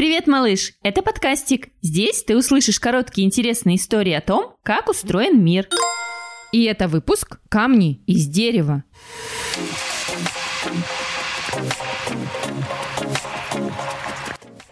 Привет, малыш! Это подкастик. Здесь ты услышишь короткие интересные истории о том, как устроен мир. И это выпуск «Камни из дерева».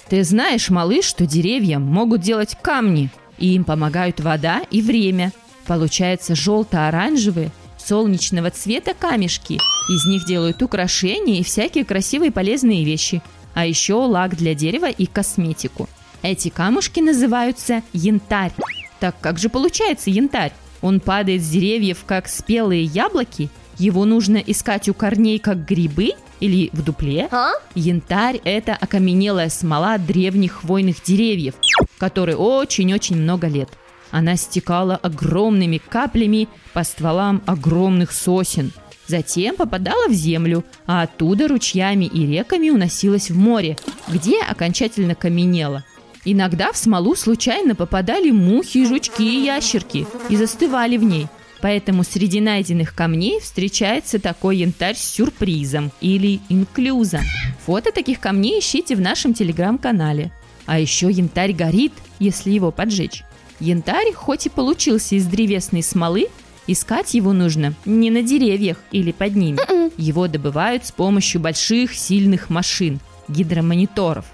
Ты знаешь, малыш, что деревья могут делать камни, и им помогают вода и время. Получается желто-оранжевые, солнечного цвета камешки. Из них делают украшения и всякие красивые полезные вещи. А еще лак для дерева и косметику. Эти камушки называются янтарь. Так как же получается янтарь? Он падает с деревьев, как спелые яблоки. Его нужно искать у корней, как грибы или в дупле. А? Янтарь – это окаменелая смола древних хвойных деревьев, которые очень-очень много лет. Она стекала огромными каплями по стволам огромных сосен. Затем попадала в землю, а оттуда ручьями и реками уносилась в море, где окончательно каменела. Иногда в смолу случайно попадали мухи, жучки и ящерки и застывали в ней. Поэтому среди найденных камней встречается такой янтарь с сюрпризом или инклюзом. Фото таких камней ищите в нашем телеграм-канале. А еще янтарь горит, если его поджечь. Янтарь, хоть и получился из древесной смолы, искать его нужно не на деревьях или под ними. Его добывают с помощью больших сильных машин, гидромониторов.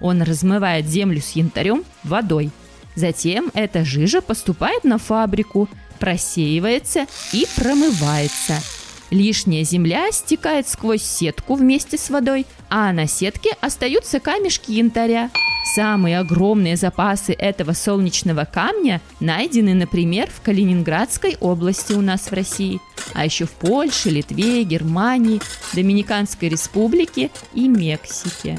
Он размывает землю с янтарем водой. Затем эта жижа поступает на фабрику, просеивается и промывается. Лишняя земля стекает сквозь сетку вместе с водой, а на сетке остаются камешки янтаря. Самые огромные запасы этого солнечного камня найдены, например, в Калининградской области у нас в России, а еще в Польше, Литве, Германии, Доминиканской республике и Мексике.